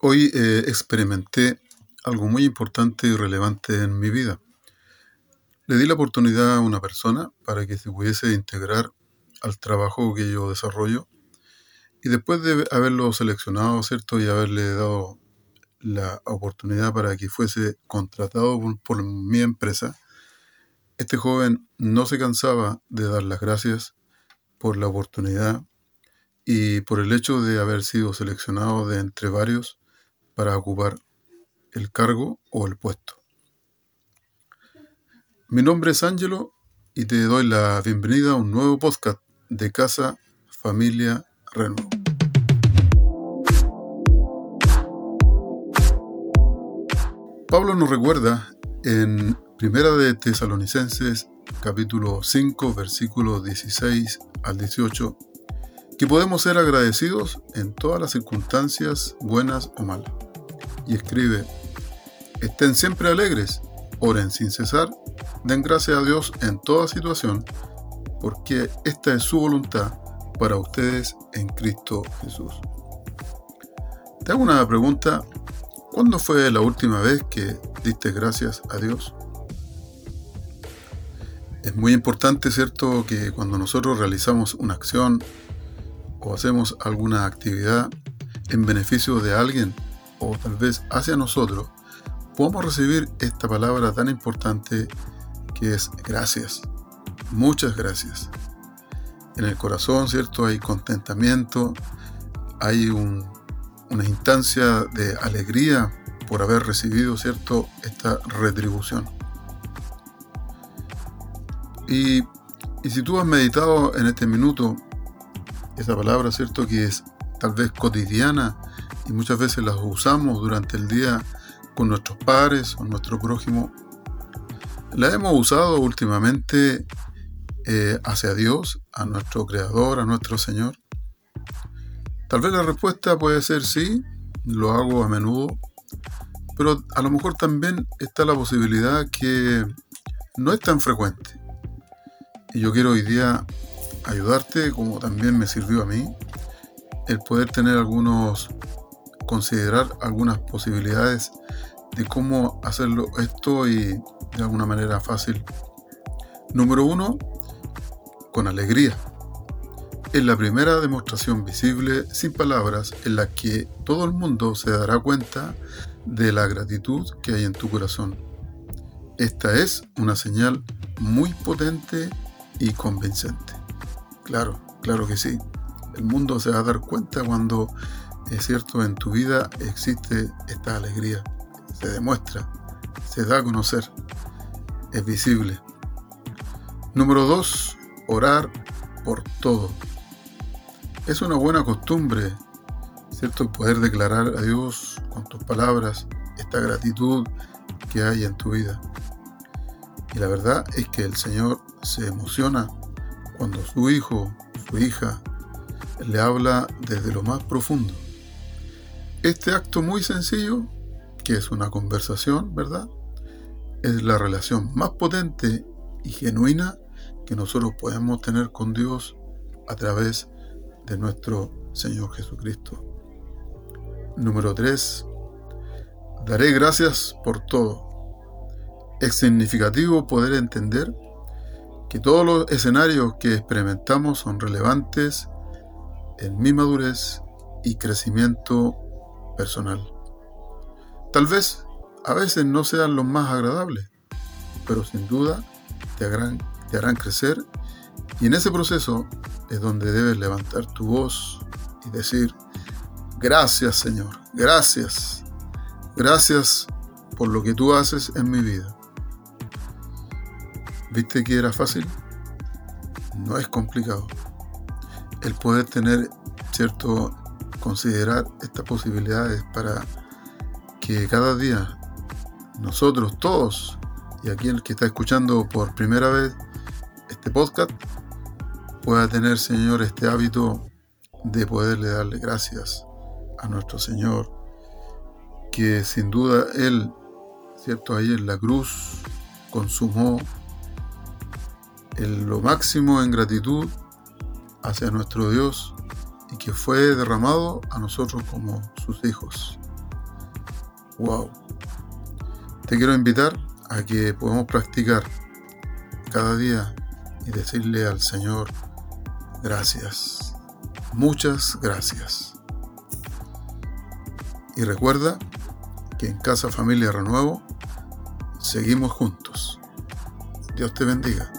Hoy eh, experimenté algo muy importante y relevante en mi vida. Le di la oportunidad a una persona para que se pudiese integrar al trabajo que yo desarrollo y después de haberlo seleccionado, ¿cierto? Y haberle dado la oportunidad para que fuese contratado por, por mi empresa, este joven no se cansaba de dar las gracias por la oportunidad y por el hecho de haber sido seleccionado de entre varios para ocupar el cargo o el puesto. Mi nombre es Angelo y te doy la bienvenida a un nuevo podcast de Casa Familia Renuevo. Pablo nos recuerda en Primera de Tesalonicenses capítulo 5 versículos 16 al 18 que podemos ser agradecidos en todas las circunstancias buenas o malas y escribe, estén siempre alegres, oren sin cesar, den gracias a Dios en toda situación, porque esta es su voluntad para ustedes en Cristo Jesús. Te hago una pregunta, ¿cuándo fue la última vez que diste gracias a Dios? Es muy importante, ¿cierto?, que cuando nosotros realizamos una acción o hacemos alguna actividad en beneficio de alguien o tal vez hacia nosotros, podemos recibir esta palabra tan importante que es gracias. Muchas gracias. En el corazón, ¿cierto? Hay contentamiento, hay una instancia de alegría por haber recibido, ¿cierto? Esta retribución. Y, y si tú has meditado en este minuto esa palabra, ¿cierto? Que es tal vez cotidiana y muchas veces las usamos durante el día con nuestros padres o nuestro prójimo. La hemos usado últimamente eh, hacia Dios, a nuestro Creador, a nuestro Señor. Tal vez la respuesta puede ser sí, lo hago a menudo, pero a lo mejor también está la posibilidad que no es tan frecuente. Y yo quiero hoy día ayudarte, como también me sirvió a mí, el poder tener algunos considerar algunas posibilidades de cómo hacerlo esto y de alguna manera fácil. Número uno, con alegría. Es la primera demostración visible, sin palabras, en la que todo el mundo se dará cuenta de la gratitud que hay en tu corazón. Esta es una señal muy potente y convincente. Claro, claro que sí. El mundo se va a dar cuenta cuando es cierto, en tu vida existe esta alegría. Se demuestra, se da a conocer, es visible. Número dos, orar por todo. Es una buena costumbre, ¿cierto? Poder declarar a Dios con tus palabras esta gratitud que hay en tu vida. Y la verdad es que el Señor se emociona cuando su hijo, su hija, le habla desde lo más profundo este acto muy sencillo, que es una conversación, ¿verdad? Es la relación más potente y genuina que nosotros podemos tener con Dios a través de nuestro Señor Jesucristo. Número 3. Daré gracias por todo. Es significativo poder entender que todos los escenarios que experimentamos son relevantes en mi madurez y crecimiento personal. Tal vez a veces no sean los más agradables, pero sin duda te harán, crecer y en ese proceso es donde debes levantar tu voz y decir, gracias Señor, gracias, gracias por lo que tú haces en mi vida. ¿Viste que era fácil? No es complicado. El poder tener cierto considerar estas posibilidades para que cada día nosotros todos y aquí el que está escuchando por primera vez este podcast pueda tener Señor este hábito de poderle darle gracias a nuestro Señor que sin duda Él cierto ahí en la cruz consumó lo máximo en gratitud hacia nuestro Dios fue derramado a nosotros como sus hijos. Wow. Te quiero invitar a que podamos practicar cada día y decirle al Señor gracias. Muchas gracias. Y recuerda que en Casa Familia Renuevo seguimos juntos. Dios te bendiga.